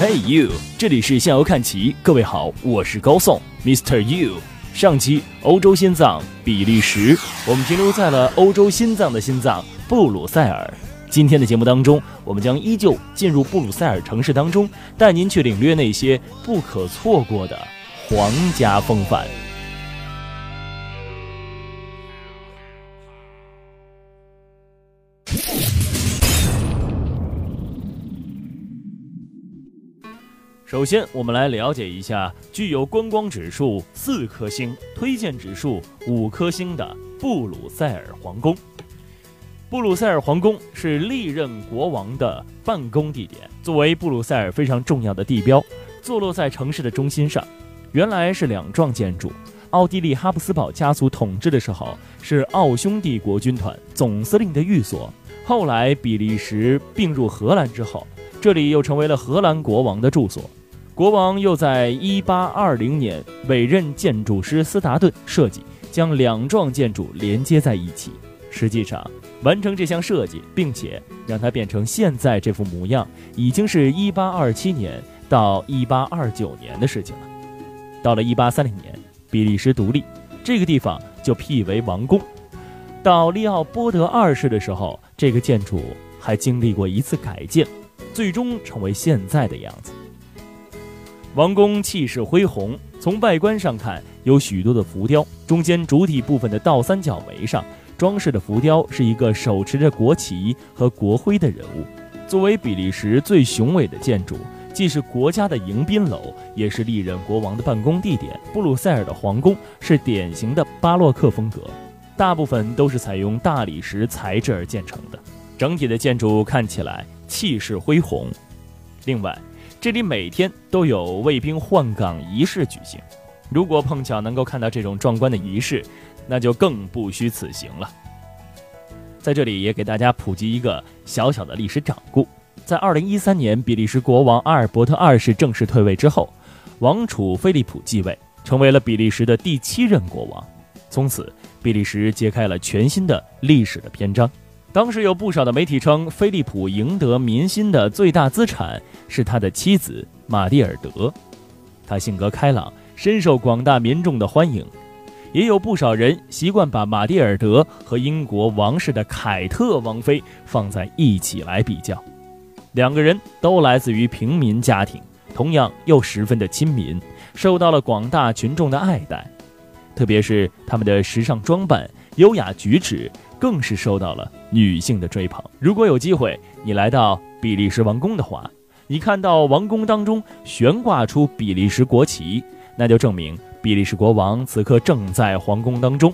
Hey you，这里是向游看齐，各位好，我是高颂，Mr. You。上期欧洲心脏比利时，我们停留在了欧洲心脏的心脏布鲁塞尔。今天的节目当中，我们将依旧进入布鲁塞尔城市当中，带您去领略那些不可错过的皇家风范。首先，我们来了解一下具有观光指数四颗星、推荐指数五颗星的布鲁塞尔皇宫。布鲁塞尔皇宫是历任国王的办公地点，作为布鲁塞尔非常重要的地标，坐落在城市的中心上。原来是两幢建筑，奥地利哈布斯堡家族统治的时候是奥匈帝国军团总司令的寓所，后来比利时并入荷兰之后，这里又成为了荷兰国王的住所。国王又在1820年委任建筑师斯达顿设计，将两幢建筑连接在一起。实际上，完成这项设计，并且让它变成现在这副模样，已经是一827年到1829年的事情了。到了1830年，比利时独立，这个地方就辟为王宫。到利奥波德二世的时候，这个建筑还经历过一次改建，最终成为现在的样子。王宫气势恢宏，从外观上看，有许多的浮雕。中间主体部分的倒三角围上装饰的浮雕是一个手持着国旗和国徽的人物。作为比利时最雄伟的建筑，既是国家的迎宾楼，也是历任国王的办公地点。布鲁塞尔的皇宫是典型的巴洛克风格，大部分都是采用大理石材质而建成的，整体的建筑看起来气势恢宏。另外，这里每天都有卫兵换岗仪式举行，如果碰巧能够看到这种壮观的仪式，那就更不虚此行了。在这里也给大家普及一个小小的历史掌故：在2013年，比利时国王阿尔伯特二世正式退位之后，王储菲利普继位，成为了比利时的第七任国王。从此，比利时揭开了全新的历史的篇章。当时有不少的媒体称，菲利普赢得民心的最大资产是他的妻子玛蒂尔德。他性格开朗，深受广大民众的欢迎。也有不少人习惯把玛蒂尔德和英国王室的凯特王妃放在一起来比较。两个人都来自于平民家庭，同样又十分的亲民，受到了广大群众的爱戴。特别是他们的时尚装扮、优雅举止。更是受到了女性的追捧。如果有机会，你来到比利时王宫的话，你看到王宫当中悬挂出比利时国旗，那就证明比利时国王此刻正在皇宫当中。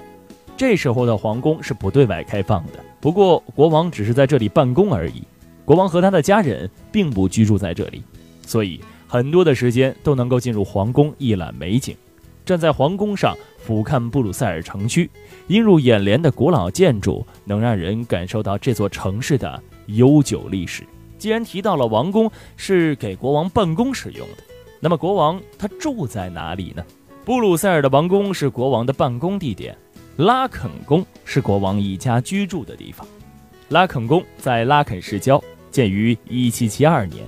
这时候的皇宫是不对外开放的，不过国王只是在这里办公而已。国王和他的家人并不居住在这里，所以很多的时间都能够进入皇宫一览美景。站在皇宫上俯瞰布鲁塞尔城区，映入眼帘的古老建筑能让人感受到这座城市的悠久历史。既然提到了王宫是给国王办公使用的，那么国王他住在哪里呢？布鲁塞尔的王宫是国王的办公地点，拉肯宫是国王一家居住的地方。拉肯宫在拉肯市郊，建于1772年，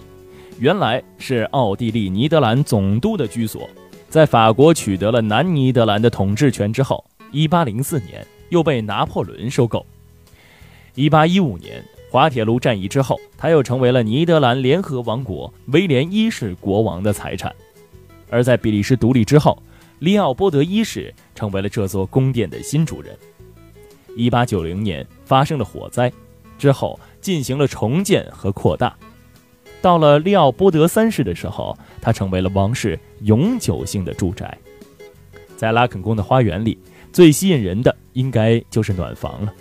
原来是奥地利尼德兰总督的居所。在法国取得了南尼德兰的统治权之后，1804年又被拿破仑收购。1815年滑铁卢战役之后，它又成为了尼德兰联合王国威廉一世国王的财产。而在比利时独立之后，利奥波德一世成为了这座宫殿的新主人。1890年发生了火灾，之后进行了重建和扩大。到了利奥波德三世的时候，它成为了王室永久性的住宅。在拉肯宫的花园里，最吸引人的应该就是暖房了。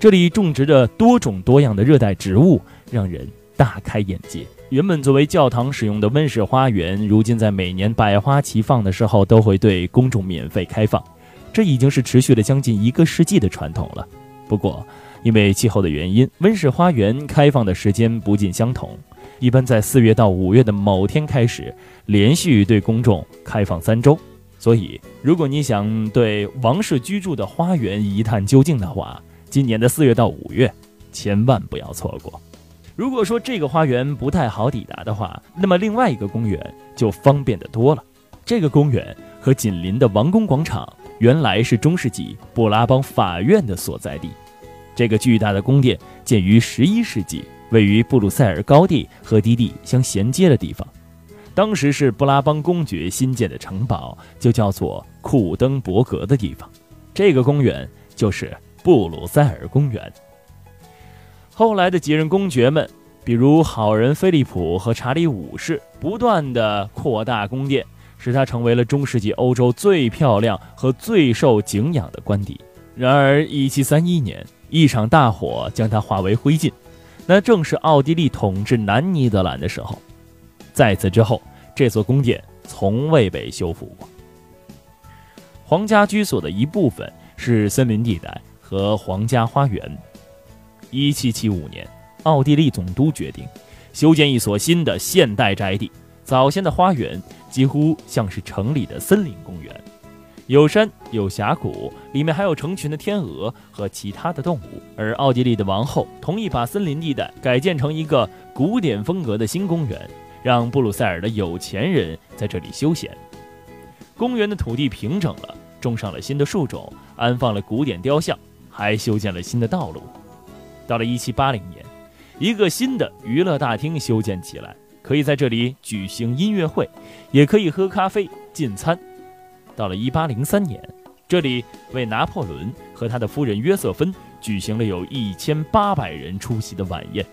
这里种植着多种多样的热带植物，让人大开眼界。原本作为教堂使用的温室花园，如今在每年百花齐放的时候，都会对公众免费开放。这已经是持续了将近一个世纪的传统了。不过，因为气候的原因，温室花园开放的时间不尽相同。一般在四月到五月的某天开始，连续对公众开放三周。所以，如果你想对王室居住的花园一探究竟的话，今年的四月到五月千万不要错过。如果说这个花园不太好抵达的话，那么另外一个公园就方便的多了。这个公园和紧邻的王宫广场原来是中世纪布拉邦法院的所在地。这个巨大的宫殿建于十一世纪，位于布鲁塞尔高地和低地相衔接的地方。当时是布拉邦公爵新建的城堡，就叫做库登伯格的地方。这个公园就是布鲁塞尔公园。后来的几任公爵们，比如好人菲利普和查理五世，不断的扩大宫殿，使它成为了中世纪欧洲最漂亮和最受敬仰的官邸。然而，一七三一年，一场大火将它化为灰烬，那正是奥地利统治南尼德兰的时候。在此之后，这座宫殿从未被修复过。皇家居所的一部分是森林地带和皇家花园。一七七五年，奥地利总督决定修建一所新的现代宅邸。早先的花园几乎像是城里的森林公园，有山有峡谷，里面还有成群的天鹅和其他的动物。而奥地利的王后同意把森林地带改建成一个古典风格的新公园，让布鲁塞尔的有钱人在这里休闲。公园的土地平整了，种上了新的树种，安放了古典雕像，还修建了新的道路。到了一七八零年，一个新的娱乐大厅修建起来，可以在这里举行音乐会，也可以喝咖啡、进餐。到了一八零三年，这里为拿破仑和他的夫人约瑟芬举行了有一千八百人出席的晚宴。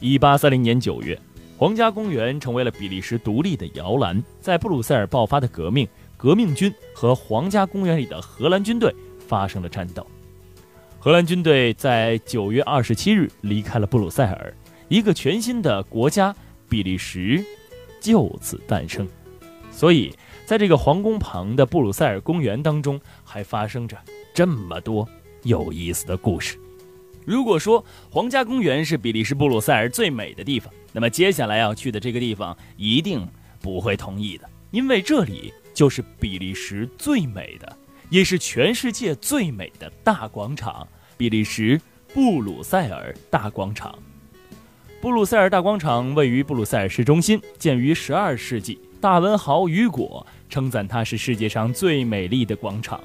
一八三零年九月，皇家公园成为了比利时独立的摇篮。在布鲁塞尔爆发的革命，革命军和皇家公园里的荷兰军队发生了战斗。荷兰军队在九月二十七日离开了布鲁塞尔，一个全新的国家——比利时就此诞生。所以，在这个皇宫旁的布鲁塞尔公园当中，还发生着这么多有意思的故事。如果说皇家公园是比利时布鲁塞尔最美的地方，那么接下来要去的这个地方一定不会同意的，因为这里就是比利时最美的。也是全世界最美的大广场——比利时布鲁塞尔大广场。布鲁塞尔大广场位于布鲁塞尔市中心，建于12世纪。大文豪雨果称赞它是世界上最美丽的广场。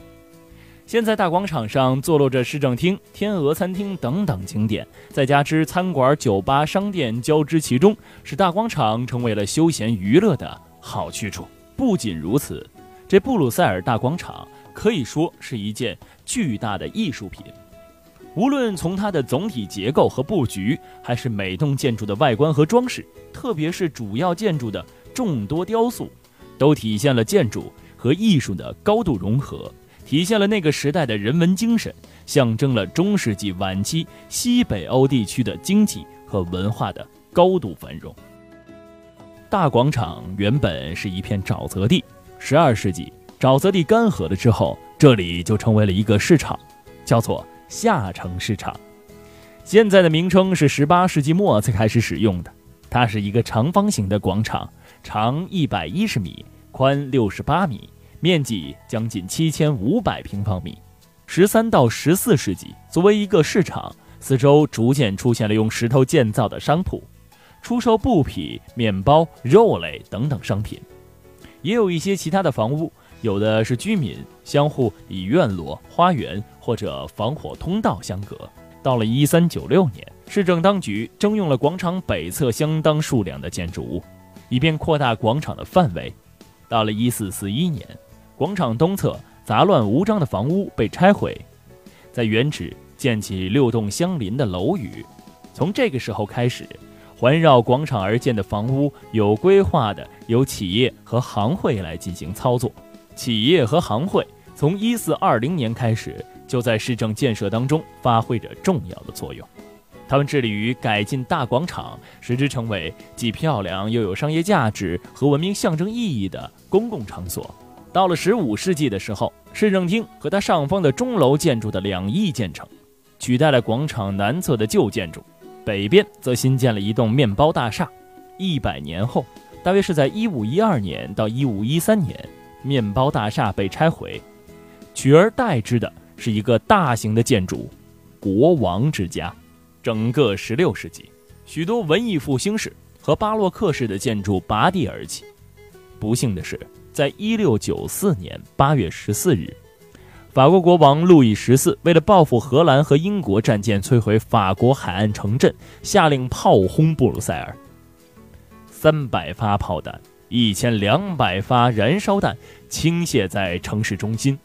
现在大广场上坐落着市政厅、天鹅餐厅等等景点，再加之餐馆、酒吧、商店交织其中，使大广场成为了休闲娱乐的好去处。不仅如此，这布鲁塞尔大广场。可以说是一件巨大的艺术品，无论从它的总体结构和布局，还是每栋建筑的外观和装饰，特别是主要建筑的众多雕塑，都体现了建筑和艺术的高度融合，体现了那个时代的人文精神，象征了中世纪晚期西北欧地区的经济和文化的高度繁荣。大广场原本是一片沼泽地，十二世纪。沼泽地干涸了之后，这里就成为了一个市场，叫做下城市场。现在的名称是十八世纪末才开始使用的。它是一个长方形的广场，长110米，宽68米，面积将近7500平方米。13到14世纪，作为一个市场，四周逐渐出现了用石头建造的商铺，出售布匹、面包、肉类等等商品，也有一些其他的房屋。有的是居民相互以院落、花园或者防火通道相隔。到了一三九六年，市政当局征用了广场北侧相当数量的建筑物，以便扩大广场的范围。到了一四四一年，广场东侧杂乱无章的房屋被拆毁，在原址建起六栋相邻的楼宇。从这个时候开始，环绕广场而建的房屋有规划的由企业和行会来进行操作。企业和行会从一四二零年开始就在市政建设当中发挥着重要的作用，他们致力于改进大广场，使之成为既漂亮又有商业价值和文明象征意义的公共场所。到了十五世纪的时候，市政厅和它上方的钟楼建筑的两翼建成，取代了广场南侧的旧建筑，北边则新建了一栋面包大厦。一百年后，大约是在一五一二年到一五一三年。面包大厦被拆毁，取而代之的是一个大型的建筑——国王之家。整个16世纪，许多文艺复兴式和巴洛克式的建筑拔地而起。不幸的是，在1694年8月14日，法国国王路易十四为了报复荷兰和英国战舰摧毁法国海岸城镇，下令炮轰布鲁塞尔。三百发炮弹、一千两百发燃烧弹倾泻在城市中心，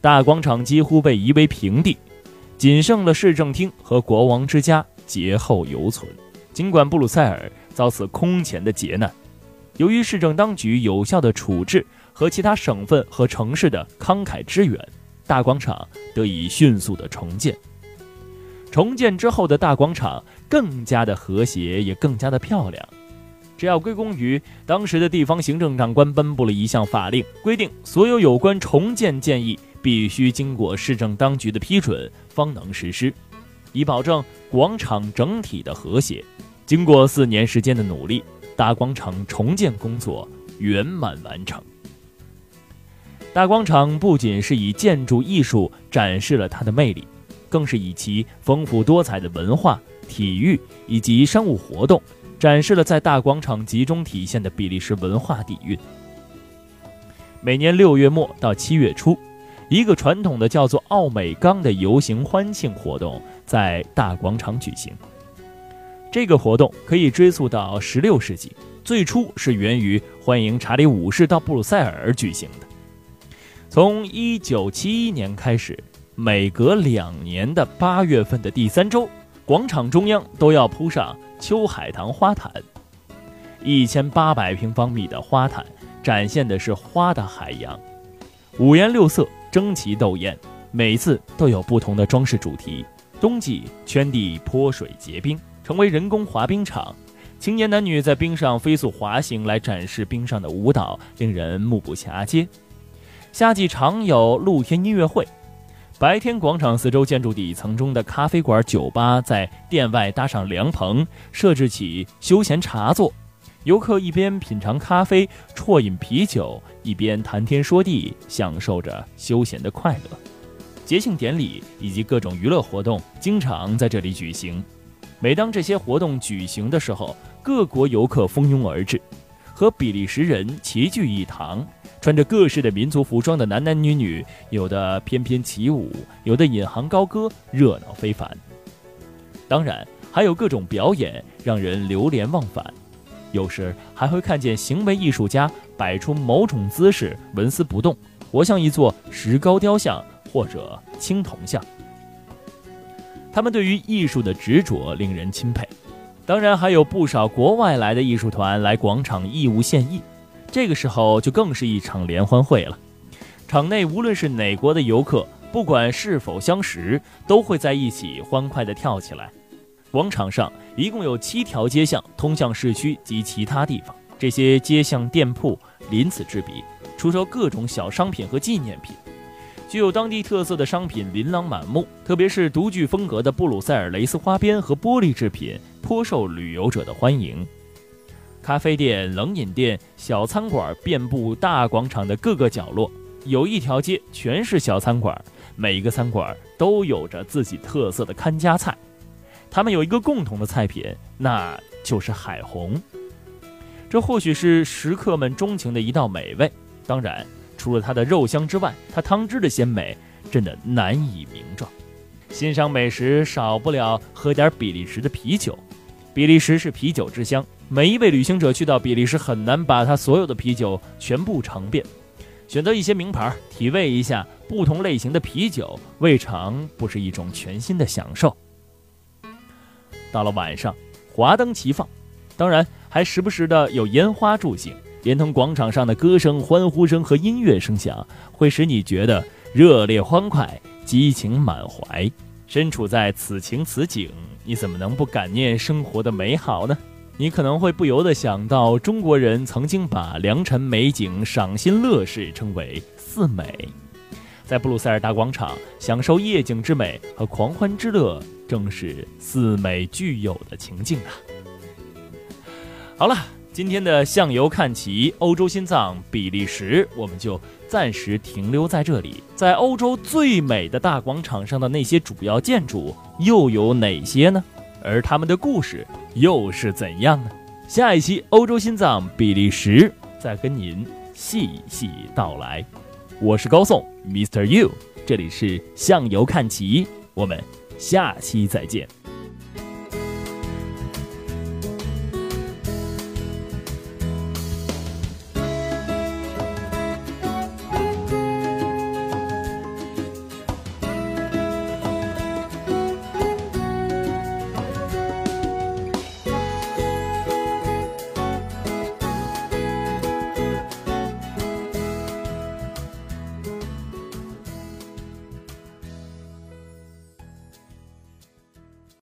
大广场几乎被夷为平地。仅剩了市政厅和国王之家劫后犹存。尽管布鲁塞尔遭此空前的劫难，由于市政当局有效的处置和其他省份和城市的慷慨支援，大广场得以迅速的重建。重建之后的大广场更加的和谐，也更加的漂亮。这要归功于当时的地方行政长官颁布了一项法令，规定所有有关重建建议。必须经过市政当局的批准方能实施，以保证广场整体的和谐。经过四年时间的努力，大广场重建工作圆满完成。大广场不仅是以建筑艺术展示了它的魅力，更是以其丰富多彩的文化、体育以及商务活动，展示了在大广场集中体现的比利时文化底蕴。每年六月末到七月初。一个传统的叫做奥美冈的游行欢庆活动在大广场举行。这个活动可以追溯到16世纪，最初是源于欢迎查理五世到布鲁塞尔举行的。从1971年开始，每隔两年的八月份的第三周，广场中央都要铺上秋海棠花毯，一千八百平方米的花毯展现的是花的海洋，五颜六色。争奇斗艳，每次都有不同的装饰主题。冬季圈地泼水结冰，成为人工滑冰场，青年男女在冰上飞速滑行来展示冰上的舞蹈，令人目不暇接。夏季常有露天音乐会，白天广场四周建筑底层中的咖啡馆、酒吧在店外搭上凉棚，设置起休闲茶座。游客一边品尝咖啡、啜饮啤酒，一边谈天说地，享受着休闲的快乐。节庆典礼以及各种娱乐活动经常在这里举行。每当这些活动举行的时候，各国游客蜂拥而至，和比利时人齐聚一堂。穿着各式的民族服装的男男女女，有的翩翩起舞，有的引吭高歌，热闹非凡。当然，还有各种表演，让人流连忘返。有时还会看见行为艺术家摆出某种姿势，纹丝不动，活像一座石膏雕像或者青铜像。他们对于艺术的执着令人钦佩。当然，还有不少国外来的艺术团来广场义务献艺，这个时候就更是一场联欢会了。场内无论是哪国的游客，不管是否相识，都会在一起欢快地跳起来。广场上一共有七条街巷通向市区及其他地方，这些街巷店铺鳞次栉比，出售各种小商品和纪念品，具有当地特色的商品琳琅满目，特别是独具风格的布鲁塞尔蕾丝花边和玻璃制品，颇受旅游者的欢迎。咖啡店、冷饮店、小餐馆遍布大广场的各个角落，有一条街全是小餐馆，每一个餐馆都有着自己特色的看家菜。他们有一个共同的菜品，那就是海虹。这或许是食客们钟情的一道美味。当然，除了它的肉香之外，它汤汁的鲜美真的难以名状。欣赏美食少不了喝点比利时的啤酒。比利时是啤酒之乡，每一位旅行者去到比利时很难把他所有的啤酒全部尝遍。选择一些名牌，体味一下不同类型的啤酒，未尝不是一种全新的享受。到了晚上，华灯齐放，当然还时不时的有烟花助兴，连同广场上的歌声、欢呼声和音乐声响，会使你觉得热烈欢快、激情满怀。身处在此情此景，你怎么能不感念生活的美好呢？你可能会不由得想到，中国人曾经把良辰美景、赏心乐事称为“四美”。在布鲁塞尔大广场享受夜景之美和狂欢之乐。正是四美具有的情境啊！好了，今天的向游看齐，欧洲心脏比利时，我们就暂时停留在这里。在欧洲最美的大广场上的那些主要建筑又有哪些呢？而他们的故事又是怎样呢？下一期欧洲心脏比利时再跟您细细道来。我是高颂，Mr. You，这里是向游看齐，我们下期再见。